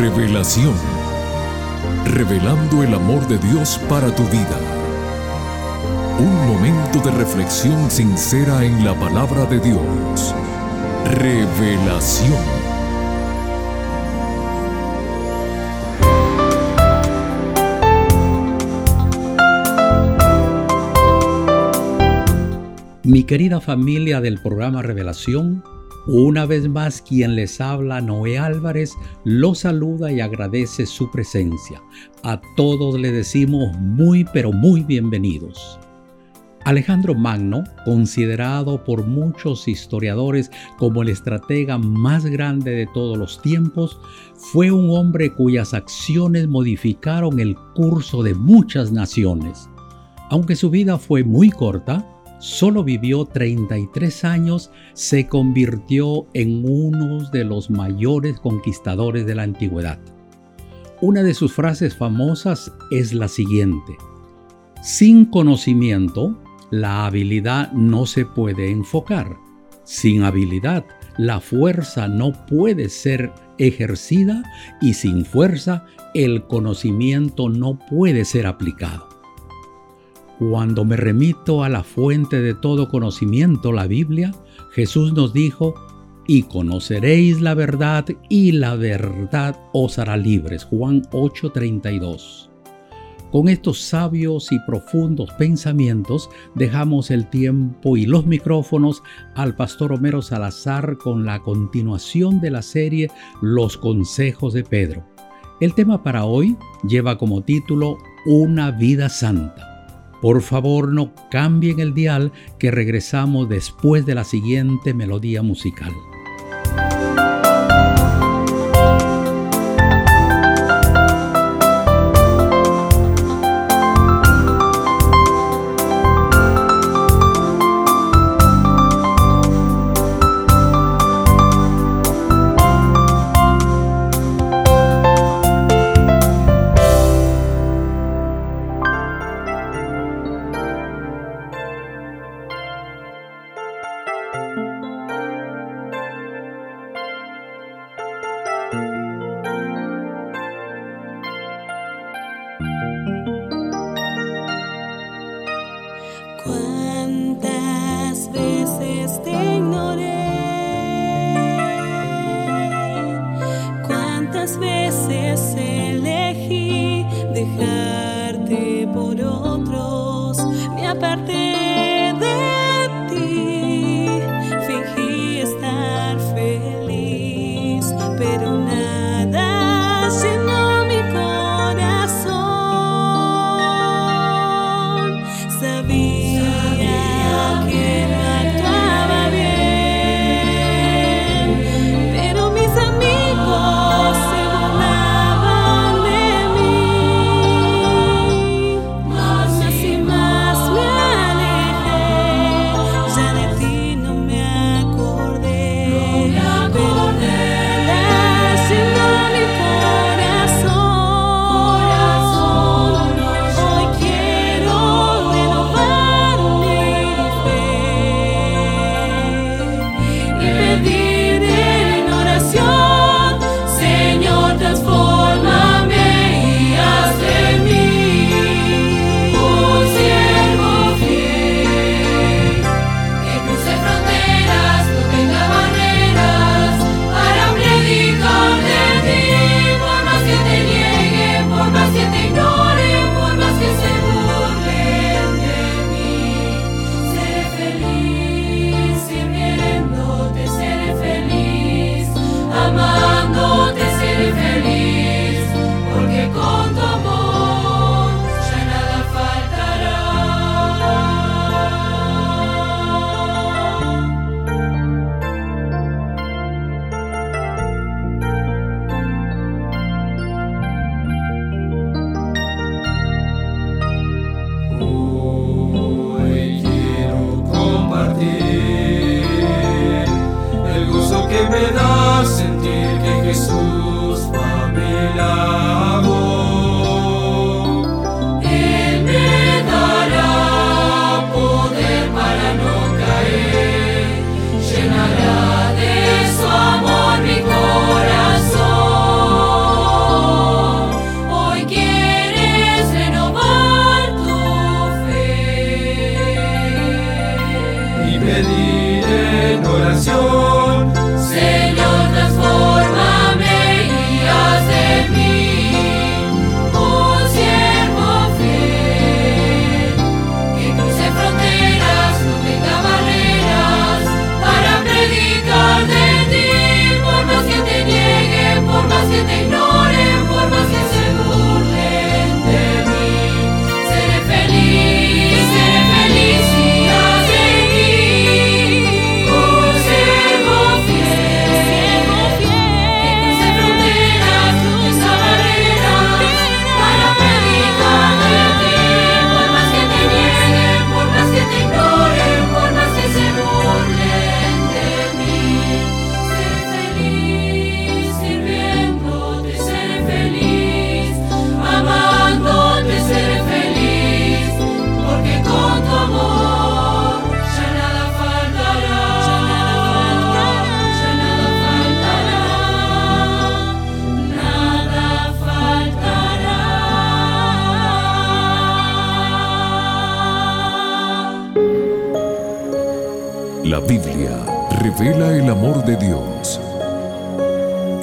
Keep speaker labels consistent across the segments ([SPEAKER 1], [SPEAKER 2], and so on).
[SPEAKER 1] Revelación. Revelando el amor de Dios para tu vida. Un momento de reflexión sincera en la palabra de Dios. Revelación.
[SPEAKER 2] Mi querida familia del programa Revelación, una vez más quien les habla, Noé Álvarez, los saluda y agradece su presencia. A todos le decimos muy pero muy bienvenidos. Alejandro Magno, considerado por muchos historiadores como el estratega más grande de todos los tiempos, fue un hombre cuyas acciones modificaron el curso de muchas naciones. Aunque su vida fue muy corta, solo vivió 33 años, se convirtió en uno de los mayores conquistadores de la antigüedad. Una de sus frases famosas es la siguiente. Sin conocimiento, la habilidad no se puede enfocar. Sin habilidad, la fuerza no puede ser ejercida y sin fuerza, el conocimiento no puede ser aplicado. Cuando me remito a la fuente de todo conocimiento, la Biblia, Jesús nos dijo, y conoceréis la verdad y la verdad os hará libres. Juan 8:32. Con estos sabios y profundos pensamientos dejamos el tiempo y los micrófonos al pastor Homero Salazar con la continuación de la serie Los consejos de Pedro. El tema para hoy lleva como título Una vida santa. Por favor no cambien el dial que regresamos después de la siguiente melodía musical.
[SPEAKER 3] te ignoré, cuántas veces elegí dejarte por
[SPEAKER 4] hoy. En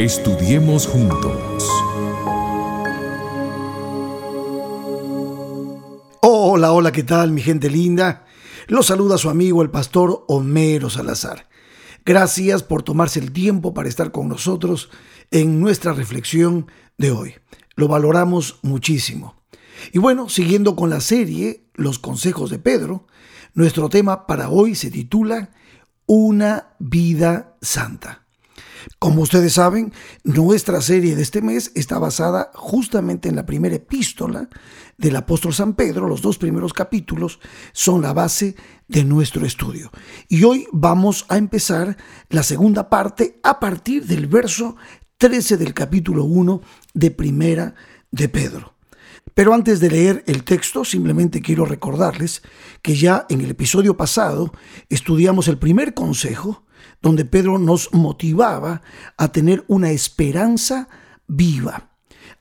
[SPEAKER 4] Estudiemos juntos.
[SPEAKER 5] Hola, hola, ¿qué tal mi gente linda? Los saluda su amigo el pastor Homero Salazar. Gracias por tomarse el tiempo para estar con nosotros en nuestra reflexión de hoy. Lo valoramos muchísimo. Y bueno, siguiendo con la serie Los consejos de Pedro, nuestro tema para hoy se titula Una vida santa. Como ustedes saben, nuestra serie de este mes está basada justamente en la primera epístola del apóstol San Pedro. Los dos primeros capítulos son la base de nuestro estudio. Y hoy vamos a empezar la segunda parte a partir del verso 13 del capítulo 1 de primera de Pedro. Pero antes de leer el texto, simplemente quiero recordarles que ya en el episodio pasado estudiamos el primer consejo, donde Pedro nos motivaba a tener una esperanza viva.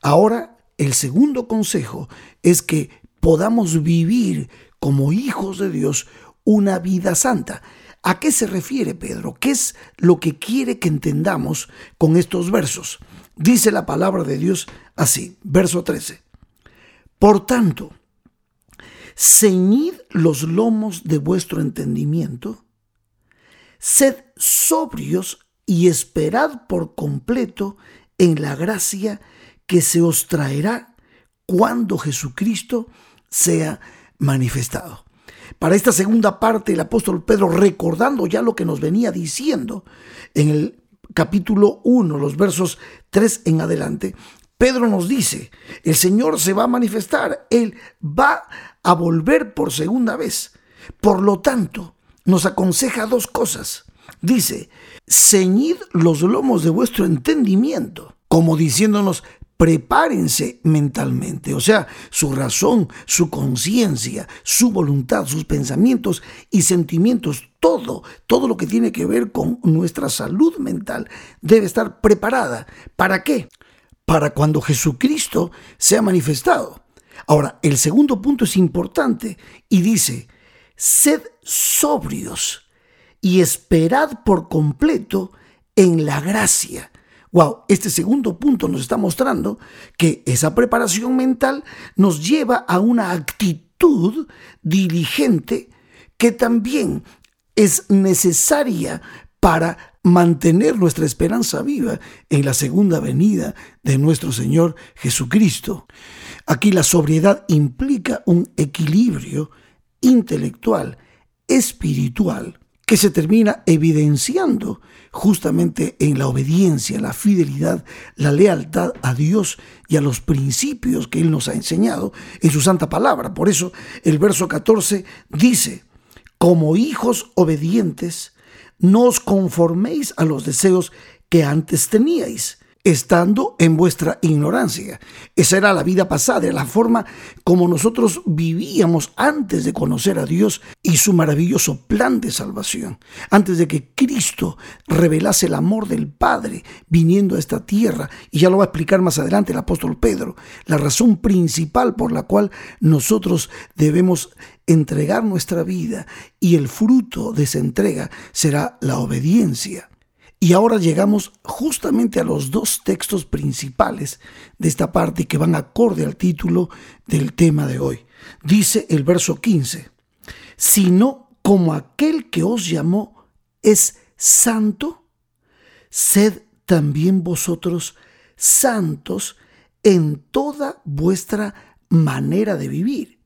[SPEAKER 5] Ahora, el segundo consejo es que podamos vivir como hijos de Dios una vida santa. ¿A qué se refiere Pedro? ¿Qué es lo que quiere que entendamos con estos versos? Dice la palabra de Dios así, verso 13. Por tanto, ceñid los lomos de vuestro entendimiento, sed sobrios y esperad por completo en la gracia que se os traerá cuando Jesucristo sea manifestado. Para esta segunda parte, el apóstol Pedro, recordando ya lo que nos venía diciendo en el capítulo 1, los versos 3 en adelante, Pedro nos dice, el Señor se va a manifestar, Él va a volver por segunda vez. Por lo tanto, nos aconseja dos cosas. Dice, ceñid los lomos de vuestro entendimiento, como diciéndonos, prepárense mentalmente, o sea, su razón, su conciencia, su voluntad, sus pensamientos y sentimientos, todo, todo lo que tiene que ver con nuestra salud mental debe estar preparada. ¿Para qué? Para cuando Jesucristo sea manifestado. Ahora, el segundo punto es importante y dice, sed sobrios y esperad por completo en la gracia. Wow, este segundo punto nos está mostrando que esa preparación mental nos lleva a una actitud diligente que también es necesaria para mantener nuestra esperanza viva en la segunda venida de nuestro Señor Jesucristo. Aquí la sobriedad implica un equilibrio intelectual, espiritual, que se termina evidenciando justamente en la obediencia, la fidelidad, la lealtad a Dios y a los principios que Él nos ha enseñado en su santa palabra. Por eso el verso 14 dice, como hijos obedientes, no os conforméis a los deseos que antes teníais. Estando en vuestra ignorancia. Esa era la vida pasada, la forma como nosotros vivíamos antes de conocer a Dios y su maravilloso plan de salvación. Antes de que Cristo revelase el amor del Padre viniendo a esta tierra. Y ya lo va a explicar más adelante el apóstol Pedro. La razón principal por la cual nosotros debemos entregar nuestra vida y el fruto de esa entrega será la obediencia. Y ahora llegamos justamente a los dos textos principales de esta parte que van acorde al título del tema de hoy. Dice el verso 15, sino como aquel que os llamó es santo, sed también vosotros santos en toda vuestra manera de vivir,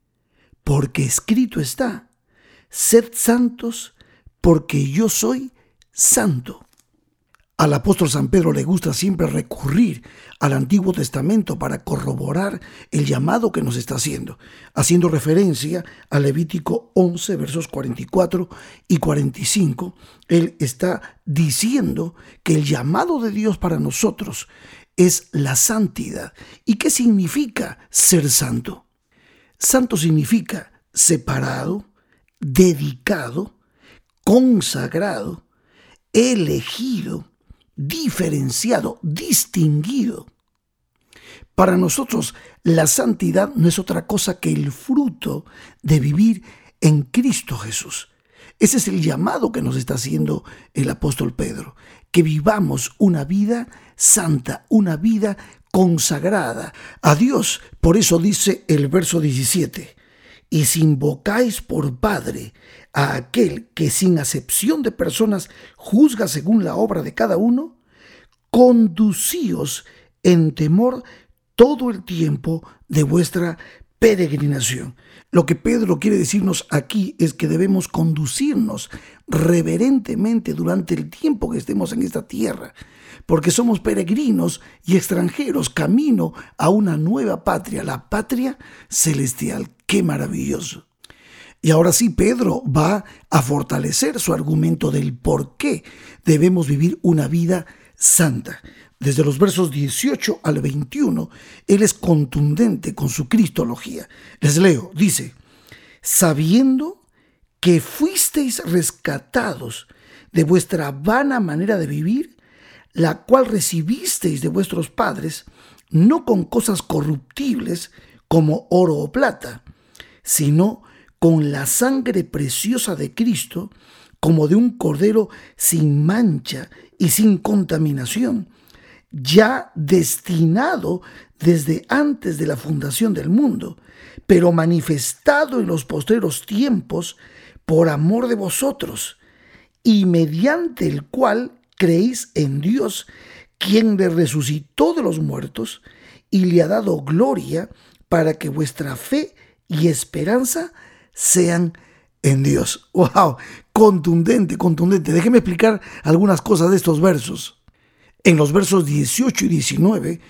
[SPEAKER 5] porque escrito está, sed santos porque yo soy santo. Al apóstol San Pedro le gusta siempre recurrir al Antiguo Testamento para corroborar el llamado que nos está haciendo, haciendo referencia a Levítico 11, versos 44 y 45. Él está diciendo que el llamado de Dios para nosotros es la santidad. ¿Y qué significa ser santo? Santo significa separado, dedicado, consagrado, elegido, diferenciado, distinguido. Para nosotros la santidad no es otra cosa que el fruto de vivir en Cristo Jesús. Ese es el llamado que nos está haciendo el apóstol Pedro, que vivamos una vida santa, una vida consagrada a Dios. Por eso dice el verso 17, y si invocáis por Padre a aquel que sin acepción de personas juzga según la obra de cada uno, conducíos en temor todo el tiempo de vuestra peregrinación. Lo que Pedro quiere decirnos aquí es que debemos conducirnos reverentemente durante el tiempo que estemos en esta tierra, porque somos peregrinos y extranjeros camino a una nueva patria, la patria celestial. ¡Qué maravilloso! Y ahora sí, Pedro va a fortalecer su argumento del por qué debemos vivir una vida santa. Desde los versos 18 al 21, él es contundente con su cristología. Les leo, dice, sabiendo que fuisteis rescatados de vuestra vana manera de vivir, la cual recibisteis de vuestros padres, no con cosas corruptibles como oro o plata, sino con la sangre preciosa de Cristo, como de un cordero sin mancha y sin contaminación, ya destinado desde antes de la fundación del mundo, pero manifestado en los postreros tiempos por amor de vosotros, y mediante el cual creéis en Dios, quien le resucitó de los muertos y le ha dado gloria para que vuestra fe y esperanza sean en Dios. ¡Wow! Contundente, contundente. Déjeme explicar algunas cosas de estos versos. En los versos 18 y 19,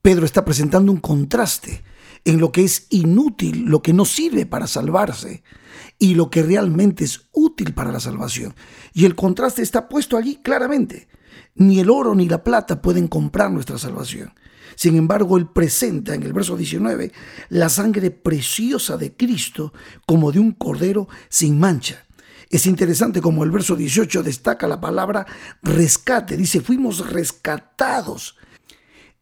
[SPEAKER 5] Pedro está presentando un contraste en lo que es inútil, lo que no sirve para salvarse, y lo que realmente es útil para la salvación. Y el contraste está puesto allí claramente. Ni el oro ni la plata pueden comprar nuestra salvación. Sin embargo, él presenta en el verso 19 la sangre preciosa de Cristo como de un cordero sin mancha. Es interesante como el verso 18 destaca la palabra rescate. Dice, fuimos rescatados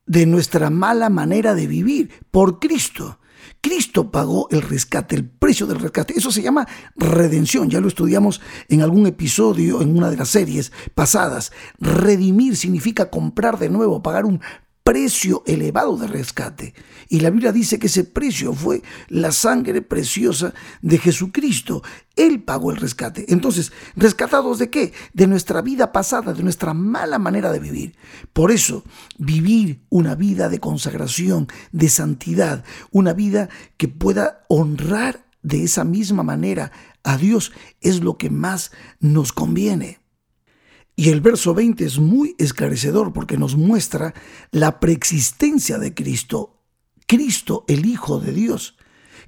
[SPEAKER 5] de nuestra mala manera de vivir por Cristo. Cristo pagó el rescate, el precio del rescate. Eso se llama redención. Ya lo estudiamos en algún episodio, en una de las series pasadas. Redimir significa comprar de nuevo, pagar un precio elevado de rescate. Y la Biblia dice que ese precio fue la sangre preciosa de Jesucristo. Él pagó el rescate. Entonces, ¿rescatados de qué? De nuestra vida pasada, de nuestra mala manera de vivir. Por eso, vivir una vida de consagración, de santidad, una vida que pueda honrar de esa misma manera a Dios es lo que más nos conviene. Y el verso 20 es muy esclarecedor porque nos muestra la preexistencia de Cristo, Cristo el Hijo de Dios,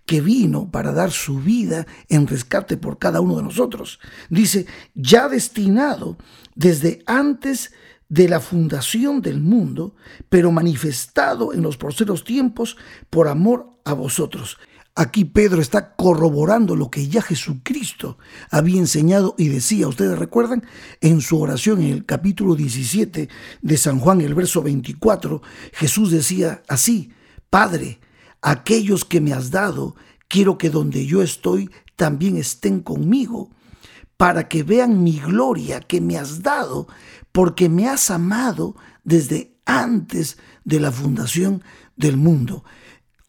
[SPEAKER 5] que vino para dar su vida en rescate por cada uno de nosotros. Dice, ya destinado desde antes de la fundación del mundo, pero manifestado en los procesos tiempos por amor a vosotros. Aquí Pedro está corroborando lo que ya Jesucristo había enseñado y decía, ustedes recuerdan, en su oración en el capítulo 17 de San Juan, el verso 24, Jesús decía así, Padre, aquellos que me has dado, quiero que donde yo estoy también estén conmigo, para que vean mi gloria que me has dado, porque me has amado desde antes de la fundación del mundo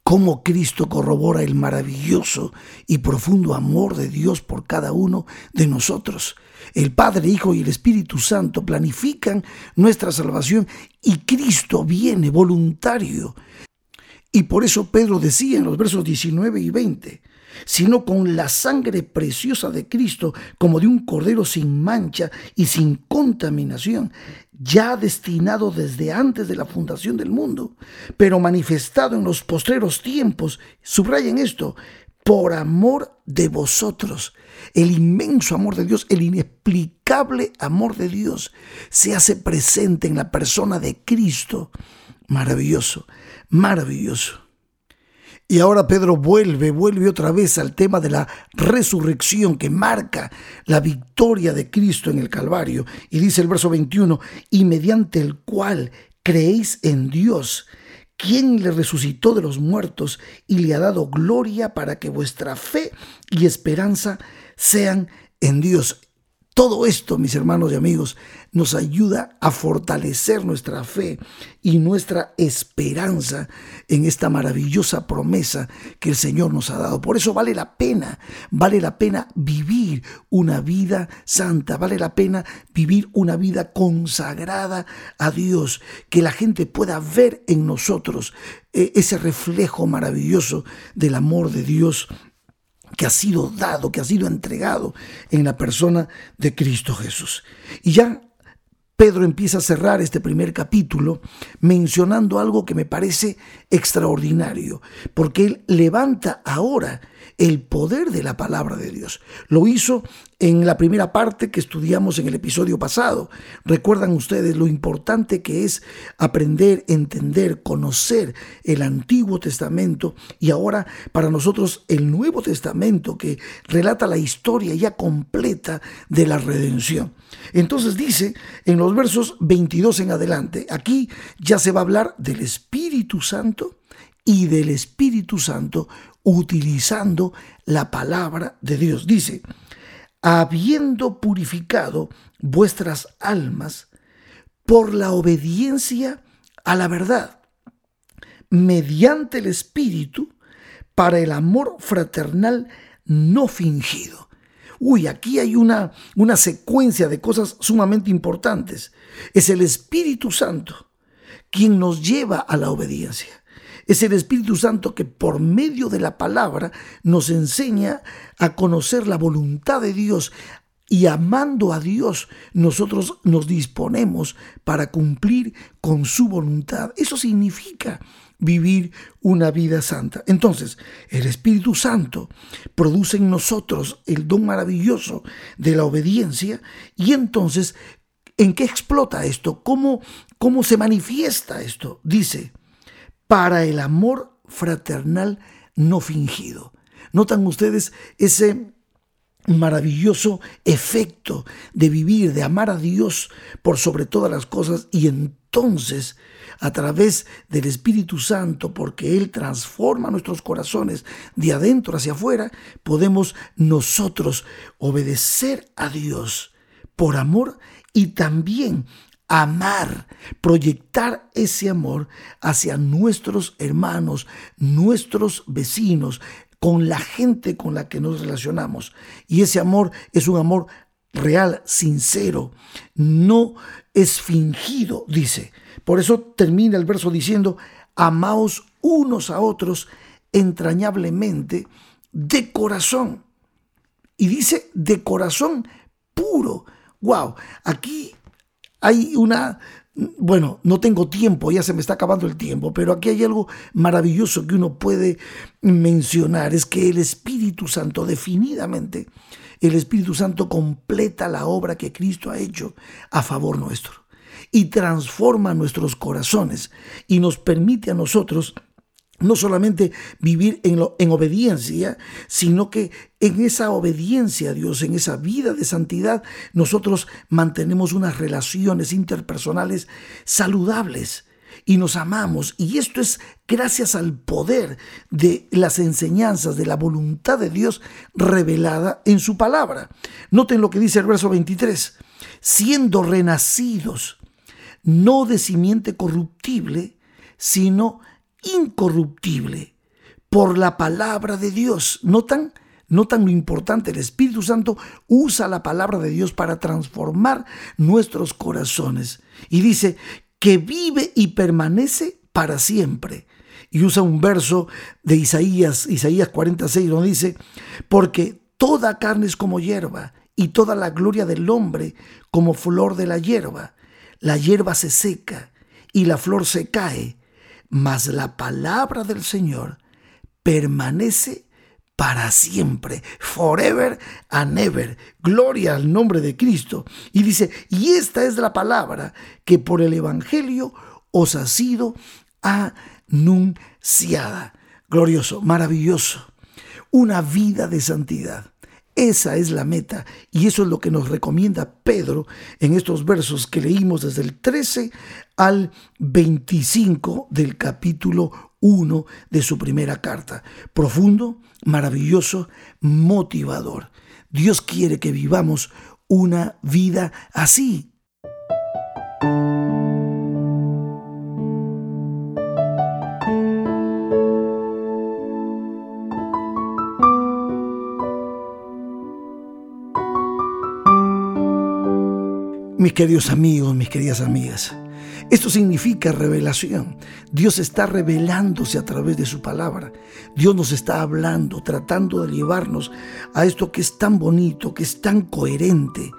[SPEAKER 5] cómo Cristo corrobora el maravilloso y profundo amor de Dios por cada uno de nosotros. El Padre, Hijo y el Espíritu Santo planifican nuestra salvación y Cristo viene voluntario. Y por eso Pedro decía en los versos 19 y 20, sino con la sangre preciosa de Cristo, como de un cordero sin mancha y sin contaminación, ya destinado desde antes de la fundación del mundo, pero manifestado en los postreros tiempos, subrayen esto, por amor de vosotros. El inmenso amor de Dios, el inexplicable amor de Dios, se hace presente en la persona de Cristo. Maravilloso, maravilloso. Y ahora Pedro vuelve, vuelve otra vez al tema de la resurrección que marca la victoria de Cristo en el Calvario. Y dice el verso 21, y mediante el cual creéis en Dios, quien le resucitó de los muertos y le ha dado gloria para que vuestra fe y esperanza sean en Dios. Todo esto, mis hermanos y amigos, nos ayuda a fortalecer nuestra fe y nuestra esperanza en esta maravillosa promesa que el Señor nos ha dado. Por eso vale la pena, vale la pena vivir una vida santa, vale la pena vivir una vida consagrada a Dios, que la gente pueda ver en nosotros eh, ese reflejo maravilloso del amor de Dios que ha sido dado, que ha sido entregado en la persona de Cristo Jesús. Y ya Pedro empieza a cerrar este primer capítulo mencionando algo que me parece extraordinario, porque él levanta ahora el poder de la palabra de Dios. Lo hizo en la primera parte que estudiamos en el episodio pasado. Recuerdan ustedes lo importante que es aprender, entender, conocer el Antiguo Testamento y ahora para nosotros el Nuevo Testamento que relata la historia ya completa de la redención. Entonces dice en los versos 22 en adelante, aquí ya se va a hablar del Espíritu Santo y del Espíritu Santo utilizando la palabra de Dios. Dice, habiendo purificado vuestras almas por la obediencia a la verdad, mediante el Espíritu, para el amor fraternal no fingido. Uy, aquí hay una, una secuencia de cosas sumamente importantes. Es el Espíritu Santo quien nos lleva a la obediencia. Es el Espíritu Santo que por medio de la palabra nos enseña a conocer la voluntad de Dios, y amando a Dios, nosotros nos disponemos para cumplir con su voluntad. Eso significa vivir una vida santa. Entonces, el Espíritu Santo produce en nosotros el don maravilloso de la obediencia y entonces, ¿en qué explota esto? ¿Cómo, cómo se manifiesta esto? Dice, para el amor fraternal no fingido. ¿Notan ustedes ese maravilloso efecto de vivir, de amar a Dios por sobre todas las cosas y entonces a través del Espíritu Santo, porque Él transforma nuestros corazones de adentro hacia afuera, podemos nosotros obedecer a Dios por amor y también amar, proyectar ese amor hacia nuestros hermanos, nuestros vecinos, con la gente con la que nos relacionamos. Y ese amor es un amor real, sincero, no es fingido, dice. Por eso termina el verso diciendo, amaos unos a otros entrañablemente de corazón. Y dice de corazón puro. Wow, aquí hay una, bueno, no tengo tiempo, ya se me está acabando el tiempo, pero aquí hay algo maravilloso que uno puede mencionar, es que el Espíritu Santo definidamente, el Espíritu Santo completa la obra que Cristo ha hecho a favor nuestro. y transforma nuestros corazones y nos permite a nosotros no solamente vivir en, en, obediencia, sino que en esa obediencia a Dios, en esa vida de santidad, nosotros mantenemos unas relaciones interpersonales saludables y nos amamos. Y esto es gracias al poder de las enseñanzas, de la voluntad de Dios revelada en su palabra. Noten lo que dice el verso 23. Siendo renacidos, no de simiente corruptible, sino incorruptible, por la palabra de Dios. ¿Notan? Notan lo importante, el Espíritu Santo usa la palabra de Dios para transformar nuestros corazones. Y dice que vive y permanece para siempre. Y usa un verso de Isaías, Isaías 46, donde dice, porque toda carne es como hierba, y toda la gloria del hombre como flor de la hierba. La hierba se seca y la flor se cae, mas la palabra del Señor permanece para siempre, forever and ever. Gloria al nombre de Cristo. Y dice, y esta es la palabra que por el Evangelio os ha sido anunciada. Glorioso, maravilloso. Una vida de santidad. Esa es la meta y eso es lo que nos recomienda Pedro en estos versos que leímos desde el 13 al 25 del capítulo 1 de su primera carta. Profundo, maravilloso, motivador. Dios quiere que vivamos una vida así, Mis queridos amigos, mis queridas amigas, esto significa revelación. Dios está revelándose a través de su palabra. Dios nos está hablando, tratando de llevarnos a esto que es tan bonito, que es tan coherente.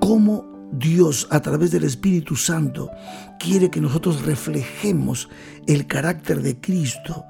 [SPEAKER 5] Cómo Dios a través del Espíritu Santo quiere que nosotros reflejemos el carácter de Cristo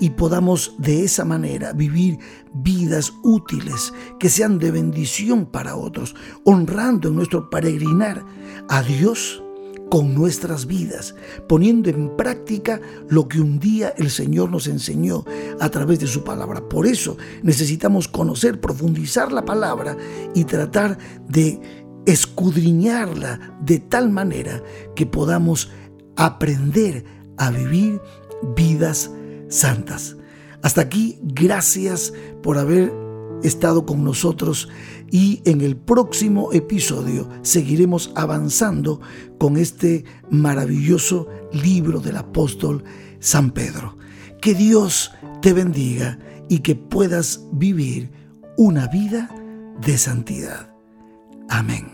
[SPEAKER 5] y podamos de esa manera vivir vidas útiles que sean de bendición para otros, honrando en nuestro peregrinar a Dios con nuestras vidas, poniendo en práctica lo que un día el Señor nos enseñó a través de su palabra. Por eso necesitamos conocer, profundizar la palabra y tratar de escudriñarla de tal manera que podamos aprender a vivir vidas santas. Hasta aquí, gracias por haber estado con nosotros y en el próximo episodio seguiremos avanzando con este maravilloso libro del apóstol San Pedro. Que Dios te bendiga y que puedas vivir una vida de santidad. Amén.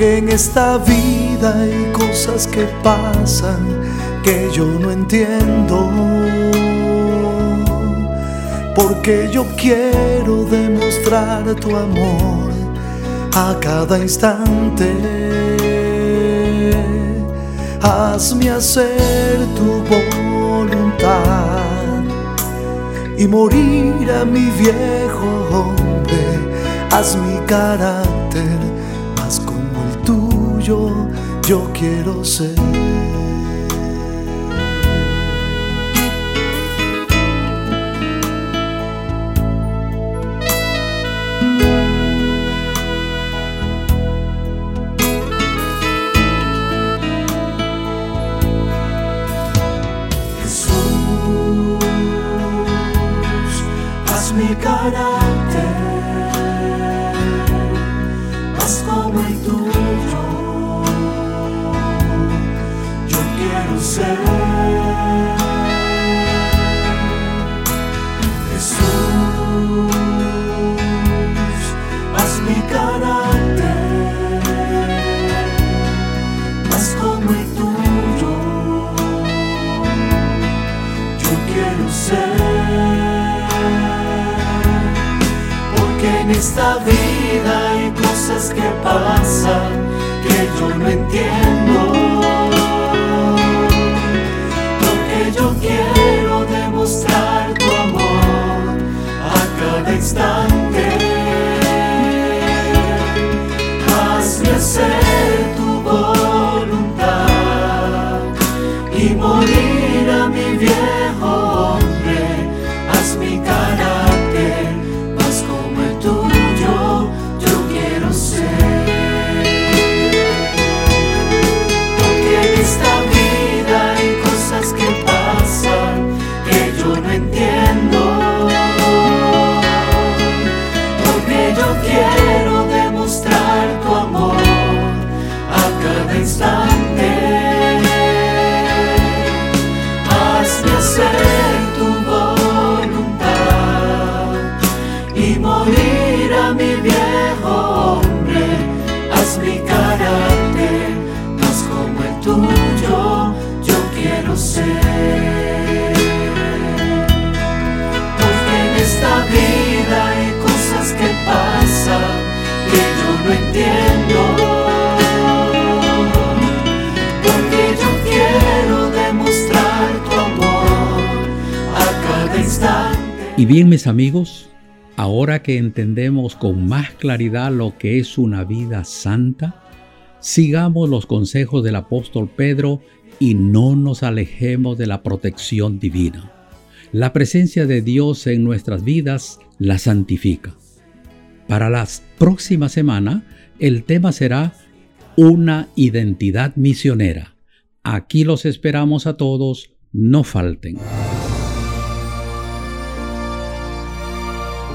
[SPEAKER 5] que en esta vida hay cosas que pasan que yo no entiendo. Porque yo quiero demostrar tu amor a cada instante. Hazme hacer tu voluntad y morir a mi viejo hombre. Haz mi carácter yo quiero ser.
[SPEAKER 4] Esta vida hay cosas que pasan que yo no entiendo.
[SPEAKER 2] Amigos, ahora que entendemos con más claridad lo que es una vida santa, sigamos los consejos del apóstol Pedro y no nos alejemos de la protección divina. La presencia de Dios en nuestras vidas la santifica. Para la próxima semana, el tema será una identidad misionera. Aquí los esperamos a todos, no falten.